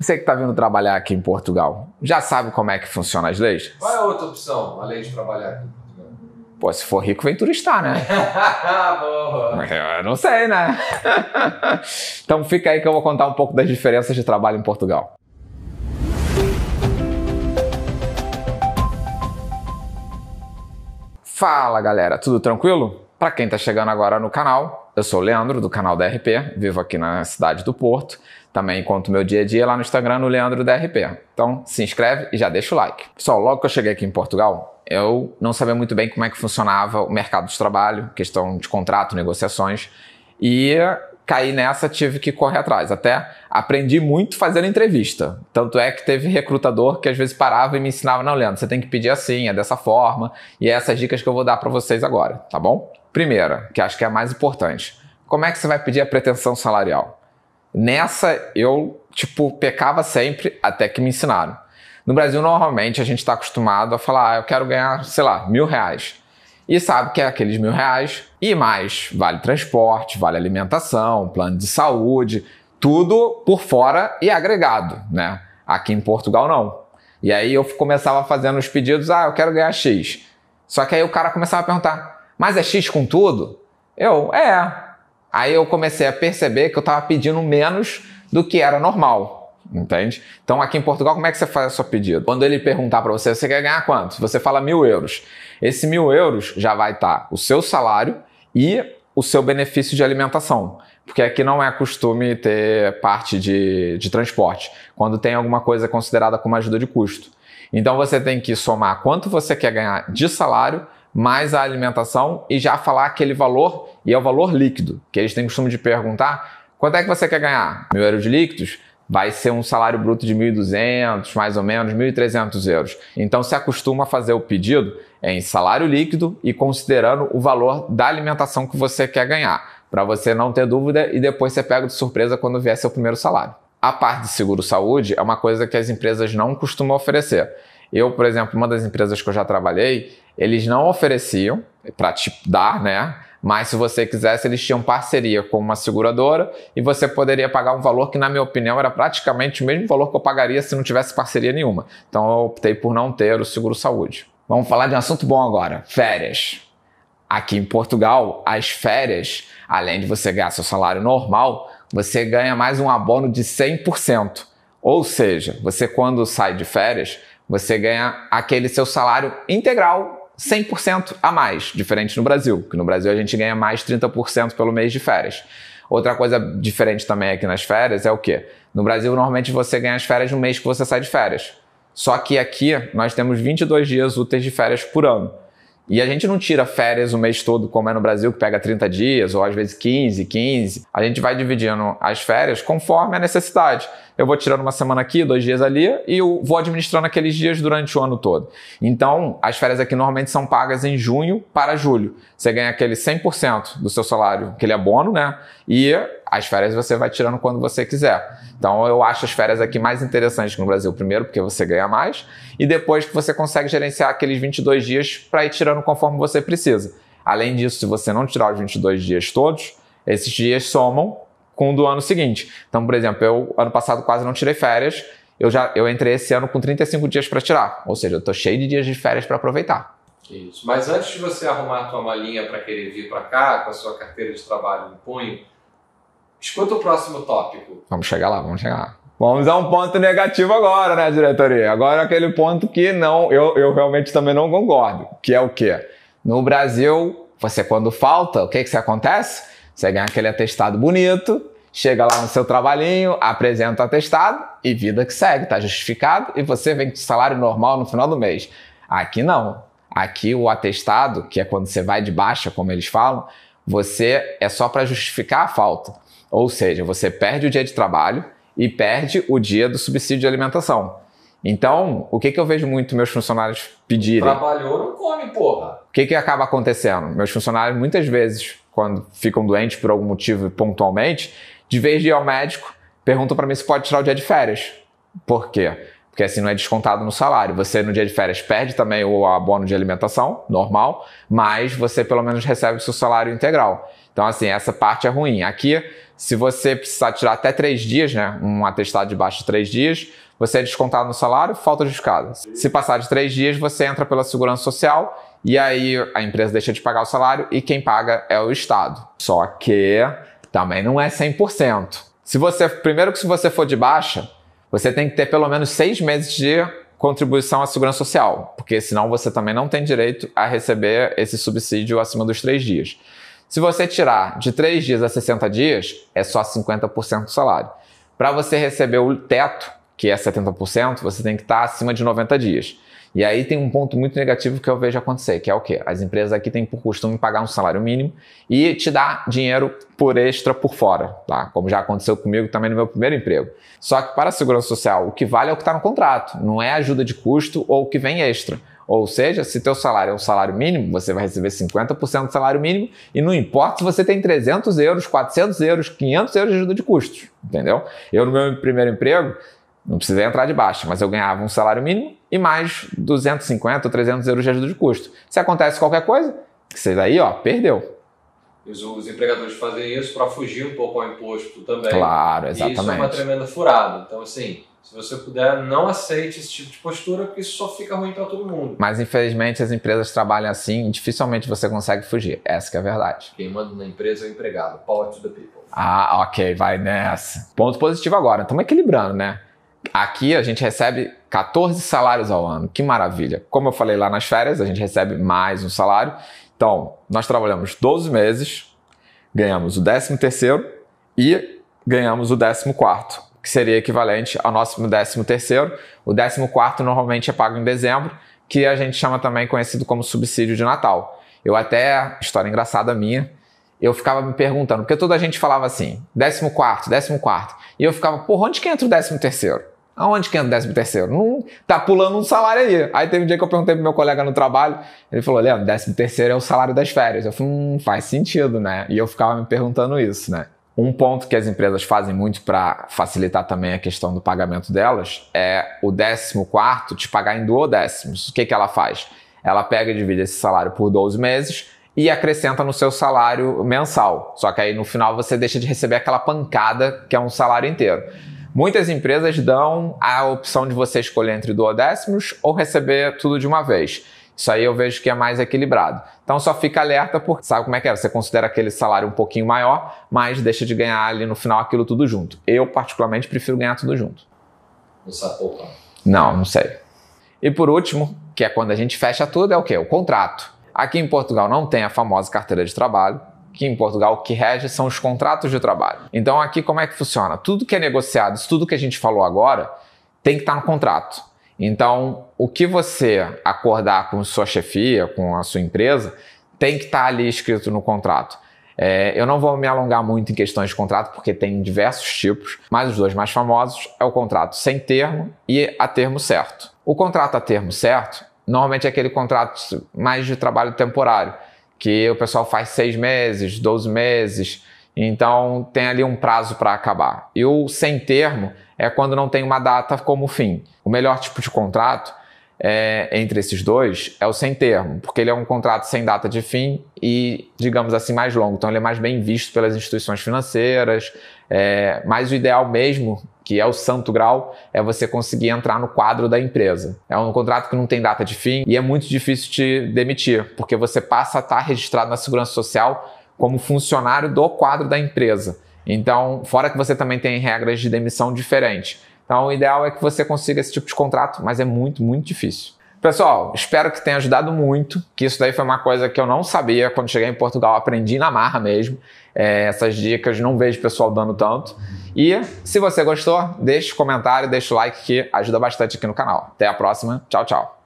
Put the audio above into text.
Você que está vindo trabalhar aqui em Portugal, já sabe como é que funcionam as leis? Qual é a outra opção, além de trabalhar aqui em Portugal? Pô, se for rico, vem turistar, né? Boa. Eu não sei, né? então fica aí que eu vou contar um pouco das diferenças de trabalho em Portugal. Fala galera, tudo tranquilo? Para quem está chegando agora no canal, eu sou o Leandro do canal DRP, vivo aqui na cidade do Porto. Também conto meu dia a dia lá no Instagram no Leandro DRP. Então se inscreve e já deixa o like. Pessoal, logo que eu cheguei aqui em Portugal, eu não sabia muito bem como é que funcionava o mercado de trabalho, questão de contrato, negociações, e caí nessa, tive que correr atrás. Até aprendi muito fazendo entrevista. Tanto é que teve recrutador que às vezes parava e me ensinava, não, Leandro, você tem que pedir assim, é dessa forma, e é essas dicas que eu vou dar para vocês agora, tá bom? Primeira, que acho que é a mais importante. Como é que você vai pedir a pretensão salarial? Nessa, eu, tipo, pecava sempre até que me ensinaram. No Brasil, normalmente, a gente está acostumado a falar, ah, eu quero ganhar, sei lá, mil reais. E sabe que é aqueles mil reais e mais. Vale transporte, vale alimentação, plano de saúde, tudo por fora e agregado, né? Aqui em Portugal, não. E aí eu começava fazendo os pedidos, ah, eu quero ganhar X. Só que aí o cara começava a perguntar, mas é X com tudo? Eu, é. Aí eu comecei a perceber que eu estava pedindo menos do que era normal, entende? Então aqui em Portugal, como é que você faz o seu pedido? Quando ele perguntar para você, você quer ganhar quanto? Você fala mil euros. Esse mil euros já vai estar tá o seu salário e o seu benefício de alimentação. Porque aqui não é costume ter parte de, de transporte, quando tem alguma coisa considerada como ajuda de custo. Então você tem que somar quanto você quer ganhar de salário mais a alimentação e já falar aquele valor, e é o valor líquido, que eles têm costume de perguntar, quanto é que você quer ganhar? Mil euros líquidos? Vai ser um salário bruto de 1.200, mais ou menos, 1.300 euros. Então se acostuma a fazer o pedido em salário líquido e considerando o valor da alimentação que você quer ganhar, para você não ter dúvida e depois você pega de surpresa quando vier seu primeiro salário. A parte de seguro-saúde é uma coisa que as empresas não costumam oferecer. Eu, por exemplo, uma das empresas que eu já trabalhei, eles não ofereciam para te dar, né? Mas se você quisesse, eles tinham parceria com uma seguradora e você poderia pagar um valor que, na minha opinião, era praticamente o mesmo valor que eu pagaria se não tivesse parceria nenhuma. Então eu optei por não ter o seguro saúde. Vamos falar de um assunto bom agora: férias. Aqui em Portugal, as férias, além de você ganhar seu salário normal, você ganha mais um abono de 100%. Ou seja, você quando sai de férias, você ganha aquele seu salário integral 100% a mais, diferente no Brasil, que no Brasil a gente ganha mais 30% pelo mês de férias. Outra coisa diferente também aqui nas férias é o quê? No Brasil, normalmente você ganha as férias no mês que você sai de férias. Só que aqui nós temos 22 dias úteis de férias por ano. E a gente não tira férias o mês todo, como é no Brasil, que pega 30 dias, ou às vezes 15, 15. A gente vai dividindo as férias conforme a necessidade eu vou tirando uma semana aqui, dois dias ali e eu vou administrando aqueles dias durante o ano todo. Então, as férias aqui normalmente são pagas em junho para julho. Você ganha aquele 100% do seu salário, aquele abono, né? E as férias você vai tirando quando você quiser. Então, eu acho as férias aqui mais interessantes que no Brasil, primeiro porque você ganha mais e depois que você consegue gerenciar aqueles 22 dias para ir tirando conforme você precisa. Além disso, se você não tirar os 22 dias todos, esses dias somam com o do ano seguinte. Então, por exemplo, eu ano passado quase não tirei férias, eu já eu entrei esse ano com 35 dias para tirar, ou seja, eu tô cheio de dias de férias para aproveitar. Isso. Mas antes de você arrumar a tua malinha para querer vir para cá com a sua carteira de trabalho em punho, escuta o próximo tópico. Vamos chegar lá, vamos chegar lá. Vamos a um ponto negativo agora, né, diretoria? Agora aquele ponto que não, eu, eu realmente também não concordo, que é o quê? No Brasil, você quando falta, o que que acontece? Você ganha aquele atestado bonito, chega lá no seu trabalhinho, apresenta o atestado e vida que segue, tá justificado e você vem com salário normal no final do mês. Aqui não. Aqui o atestado, que é quando você vai de baixa, como eles falam, você é só para justificar a falta. Ou seja, você perde o dia de trabalho e perde o dia do subsídio de alimentação. Então, o que, que eu vejo muito meus funcionários pedirem? Trabalhou, não come, porra. O que, que acaba acontecendo? Meus funcionários, muitas vezes, quando ficam doentes por algum motivo pontualmente, de vez de ir ao médico, perguntam para mim se pode tirar o dia de férias. Por quê? Porque assim não é descontado no salário. Você no dia de férias perde também o abono de alimentação, normal, mas você pelo menos recebe o seu salário integral. Então, assim, essa parte é ruim. Aqui, se você precisar tirar até três dias, né, um atestado de baixo de três dias, você é descontado no salário, falta justificada. Se passar de três dias, você entra pela segurança social e aí a empresa deixa de pagar o salário e quem paga é o Estado. Só que também não é 100%. Se você, primeiro que se você for de baixa, você tem que ter pelo menos seis meses de contribuição à segurança social, porque senão você também não tem direito a receber esse subsídio acima dos três dias. Se você tirar de três dias a 60 dias, é só 50% do salário. Para você receber o teto, que é 70%, você tem que estar acima de 90 dias. E aí tem um ponto muito negativo que eu vejo acontecer, que é o quê? As empresas aqui têm por costume pagar um salário mínimo e te dar dinheiro por extra por fora, tá? Como já aconteceu comigo também no meu primeiro emprego. Só que para a segurança social, o que vale é o que está no contrato, não é ajuda de custo ou o que vem extra. Ou seja, se teu salário é um salário mínimo, você vai receber 50% do salário mínimo e não importa se você tem 300 euros, 400 euros, 500 euros de ajuda de custos, entendeu? Eu no meu primeiro emprego, não precisei entrar de baixa, mas eu ganhava um salário mínimo e mais 250 ou 300 euros de ajuda de custo. Se acontece qualquer coisa, você daí, ó, perdeu. Os, os empregadores fazem isso para fugir um pouco ao imposto também. Claro, exatamente. E isso é uma tremenda furada. Então, assim, se você puder, não aceite esse tipo de postura, porque isso só fica ruim para todo mundo. Mas, infelizmente, as empresas trabalham assim e dificilmente você consegue fugir. Essa é a verdade. Quem manda na empresa é o empregado. Power to the people. Ah, ok, vai nessa. Ponto positivo agora. Estamos equilibrando, né? Aqui a gente recebe 14 salários ao ano. Que maravilha. Como eu falei lá nas férias, a gente recebe mais um salário. Então, nós trabalhamos 12 meses, ganhamos o 13 terceiro e ganhamos o 14 quarto, que seria equivalente ao nosso 13 terceiro. O 14 quarto normalmente é pago em dezembro, que a gente chama também conhecido como subsídio de Natal. Eu até, história engraçada minha, eu ficava me perguntando, porque toda a gente falava assim, 14 quarto, 14 quarto. E eu ficava, porra, onde que entra o 13 terceiro? Aonde que entra o 13 terceiro? Não tá pulando um salário aí. Aí teve um dia que eu perguntei pro meu colega no trabalho, ele falou, Leandro, 13 terceiro é o salário das férias. Eu falei, hum, faz sentido, né? E eu ficava me perguntando isso, né? Um ponto que as empresas fazem muito para facilitar também a questão do pagamento delas é o 14 te pagar em duodécimos. O que, que ela faz? Ela pega e divide esse salário por 12 meses e acrescenta no seu salário mensal. Só que aí no final você deixa de receber aquela pancada que é um salário inteiro. Muitas empresas dão a opção de você escolher entre duodécimos ou receber tudo de uma vez. Isso aí eu vejo que é mais equilibrado. Então só fica alerta porque sabe como é que é? Você considera aquele salário um pouquinho maior, mas deixa de ganhar ali no final aquilo tudo junto. Eu particularmente prefiro ganhar tudo junto. Não sabe poupar? Não, não sei. E por último, que é quando a gente fecha tudo, é o quê? O contrato. Aqui em Portugal não tem a famosa carteira de trabalho que em Portugal que rege são os contratos de trabalho. Então aqui como é que funciona? Tudo que é negociado, tudo que a gente falou agora, tem que estar no contrato. Então, o que você acordar com sua chefia, com a sua empresa, tem que estar ali escrito no contrato. É, eu não vou me alongar muito em questões de contrato, porque tem diversos tipos, mas os dois mais famosos é o contrato sem termo e a termo certo. O contrato a termo certo, normalmente é aquele contrato mais de trabalho temporário, que o pessoal faz seis meses, 12 meses, então tem ali um prazo para acabar. E o sem termo é quando não tem uma data como fim. O melhor tipo de contrato é, entre esses dois é o sem termo, porque ele é um contrato sem data de fim e, digamos assim, mais longo. Então ele é mais bem visto pelas instituições financeiras. É, mas o ideal mesmo que é o santo grau, é você conseguir entrar no quadro da empresa. É um contrato que não tem data de fim e é muito difícil te demitir, porque você passa a estar registrado na Segurança Social como funcionário do quadro da empresa. Então, fora que você também tem regras de demissão diferentes. Então, o ideal é que você consiga esse tipo de contrato, mas é muito, muito difícil. Pessoal, espero que tenha ajudado muito, que isso daí foi uma coisa que eu não sabia quando cheguei em Portugal, aprendi na marra mesmo. É, essas dicas não vejo pessoal dando tanto. E se você gostou, deixe comentário, deixe o like que ajuda bastante aqui no canal. Até a próxima. Tchau, tchau.